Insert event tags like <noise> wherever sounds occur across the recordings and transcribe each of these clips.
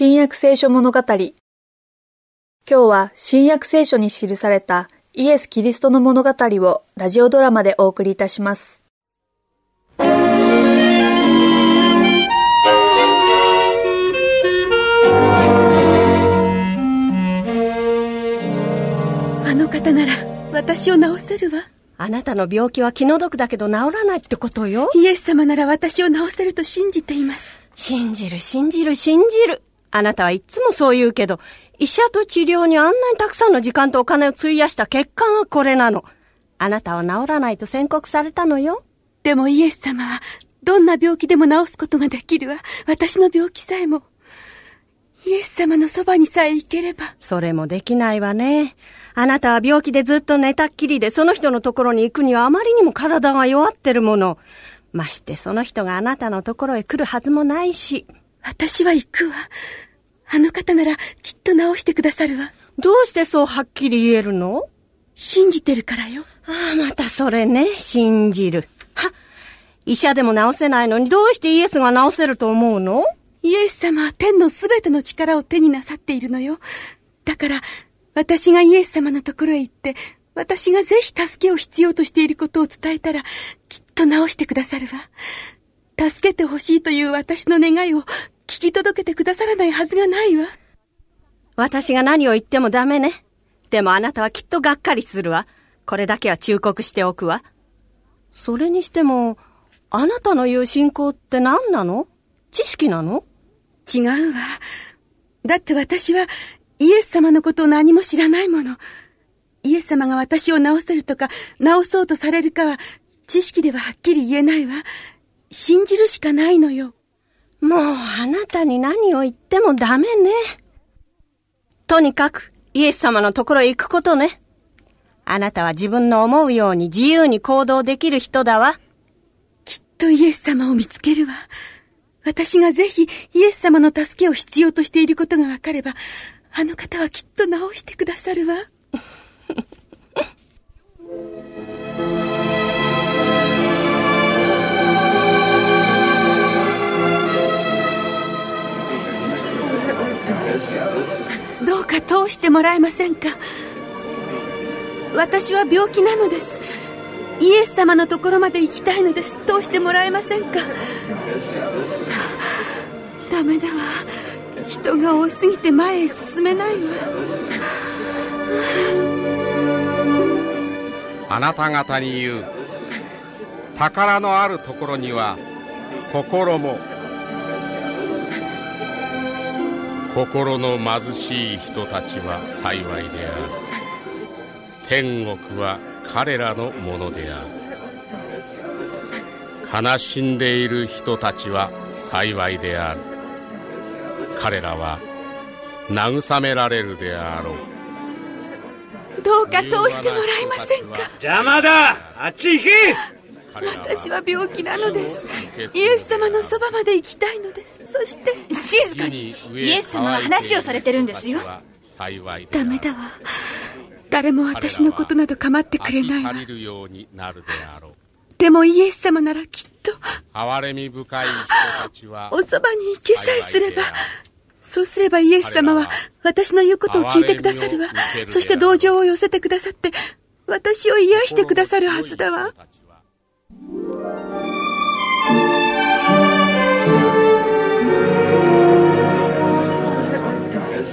新約聖書物語。今日は新約聖書に記されたイエス・キリストの物語をラジオドラマでお送りいたします。あの方なら私を治せるわ。あなたの病気は気の毒だけど治らないってことよ。イエス様なら私を治せると信じています。信じる、信じる、信じる。あなたはいつもそう言うけど、医者と治療にあんなにたくさんの時間とお金を費やした結果がこれなの。あなたは治らないと宣告されたのよ。でもイエス様は、どんな病気でも治すことができるわ。私の病気さえも。イエス様のそばにさえ行ければ。それもできないわね。あなたは病気でずっと寝たっきりで、その人のところに行くにはあまりにも体が弱ってるもの。ましてその人があなたのところへ来るはずもないし。私は行くわ。あの方ならきっと治してくださるわ。どうしてそうはっきり言えるの？信じてるからよ。ああ、またそれね、信じる。は、医者でも治せないのにどうしてイエスが治せると思うの？イエス様は天のすべての力を手になさっているのよ。だから、私がイエス様のところへ行って、私がぜひ助けを必要としていることを伝えたら、きっと治してくださるわ。助けてほしいという私の願いを聞き届けてくださらないはずがないわ。私が何を言ってもダメね。でもあなたはきっとがっかりするわ。これだけは忠告しておくわ。それにしても、あなたの言う信仰って何なの？知識なの？違うわ。だって私はイエス様のことを何も知らないもの。イエス様が私を治せるとか、治そうとされるかは、知識でははっきり言えないわ。信じるしかないのよ。もう、あなたに何を言ってもダメね。とにかく、イエス様のところへ行くことね。あなたは自分の思うように自由に行動できる人だわ。きっとイエス様を見つけるわ。私がぜひイエス様の助けを必要としていることがわかれば、あの方はきっと直してくださるわ。てもらえませんか？私は病気なのです。イエス様のところまで行きたいのです。通してもらえませんか？ダメだわ。人が多すぎて前へ進めないわ。あなた方に言う。宝のあるところには心も心の貧しい人たちは幸いである。天国は彼らのものである。悲しんでいる人たちは幸いである。彼らは慰められるであろう。どうか通してもらえませんか？邪魔だ。あっち行け私は病気なのです。イエス様のそばまで行きたいのです。そして静かにイエス様が話をされてるんですよ。ダメだわ。誰も私のことなど構ってくれないわ。でもイエス様ならきっと憐れみ深い人たちはおそばに行けさえすればそうすればイエス様は私の言うことを聞いてくださるわ。そして同情を寄せてくださって、私を癒してくださるはずだわ。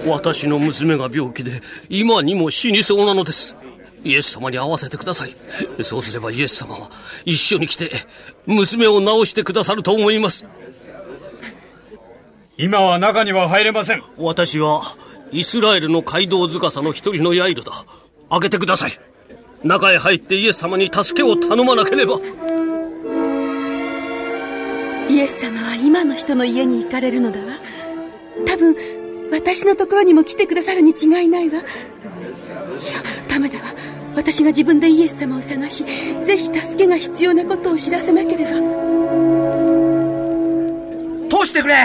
私の娘が病気で今にも死にそうなのです。イエス様に会わせてください。そうすればイエス様は一緒に来て娘を治してくださると思います。今は中には入れません。私は、イスラエルの街道司の一人のヤイルだ。開けてください。中へ入ってイエス様に助けを頼まなければ。イエス様は今の人の家に行かれるのだわ。多分、私のところにも来てくださるに違いないわ。いや、ダメだわ。私が自分でイエス様を探し、ぜひ助けが必要なことを知らせなければ。通してくれ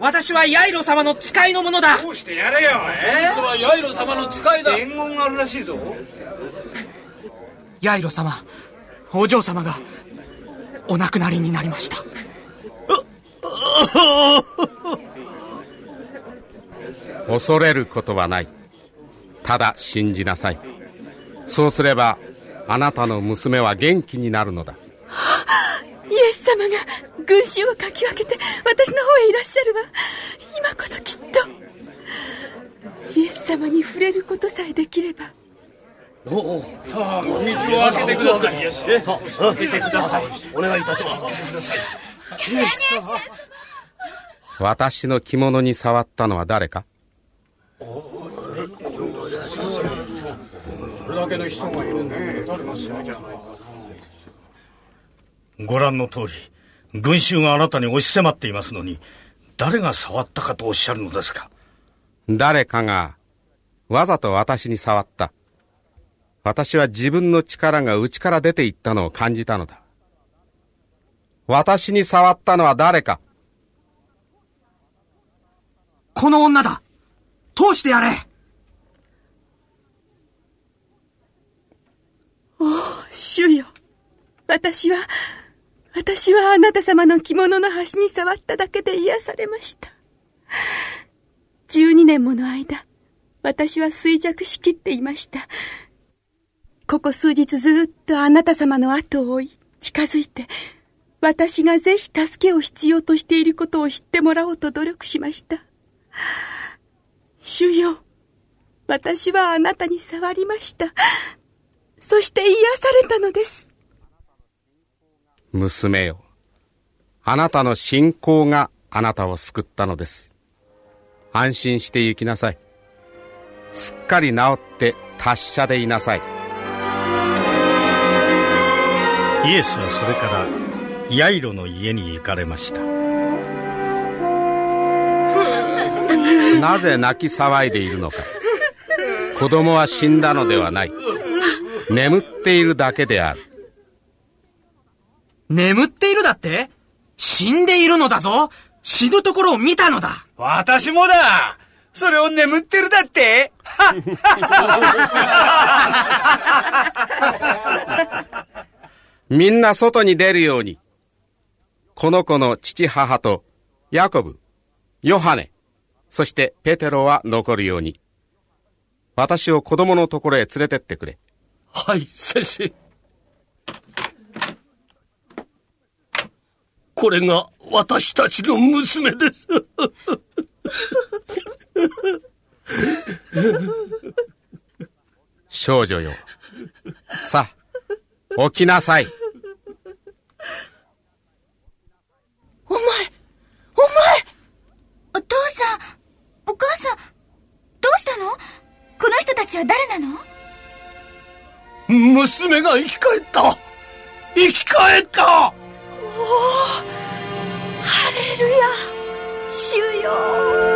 私はヤイロ様の使いのものだどうしてやれよえー、はヤイロ様の使いだ伝言があるらしいぞヤイロ様お嬢様がお亡くなりになりました <laughs> 恐れることはない。ただ信じなさい。そうすればあなたの娘は元気になるのだ。イエス様が群衆をかき分けて私の方へいらっしゃるわ。今こそきっと。イエス様に触れることさえできれば。おおさあ道を開けてください。さあ開けてください。お願いいたします。私の着物に触ったのは誰か？これだけの人がいるんだけど誰が触ったのご覧の通り群衆があなたに押し迫っていますのに誰が触ったかとおっしゃるのですか誰かがわざと私に触った私は自分の力が内から出ていったのを感じたのだ私に触ったのは誰かこの女だ通してやれおお、主よ。私は、私はあなた様の着物の端に触っただけで癒されました。12年もの間、私は衰弱しきっていました。ここ数日ずっとあなた様の後を追い、近づいて、私がぜひ助けを必要としていることを知ってもらおうと努力しました。主よ、私はあなたに触りました。そして癒されたのです。娘よ。あなたの信仰があなたを救ったのです。安心して行きなさい。すっかり治って達者でいなさい。イエスはそれからヤイロの家に行かれましたなぜ泣き騒いでいるのか。子供は死んだのではない。眠っているだけである。眠っているだって？死んでいるのだぞ。死ぬところを見たのだ。私もだ。それを眠ってるだって。みんな外に出るように。この子の父母とヤコブヨハネそしてペテロは残るように私を子供のところへ連れてってくれはい、先生。これが私たちの娘です。<laughs> 少女よさあ起きなさいお前お前お父さんお母さんどうしたのこの人たちは誰なの？娘が生き返った。生き返った。ハレルヤ主よ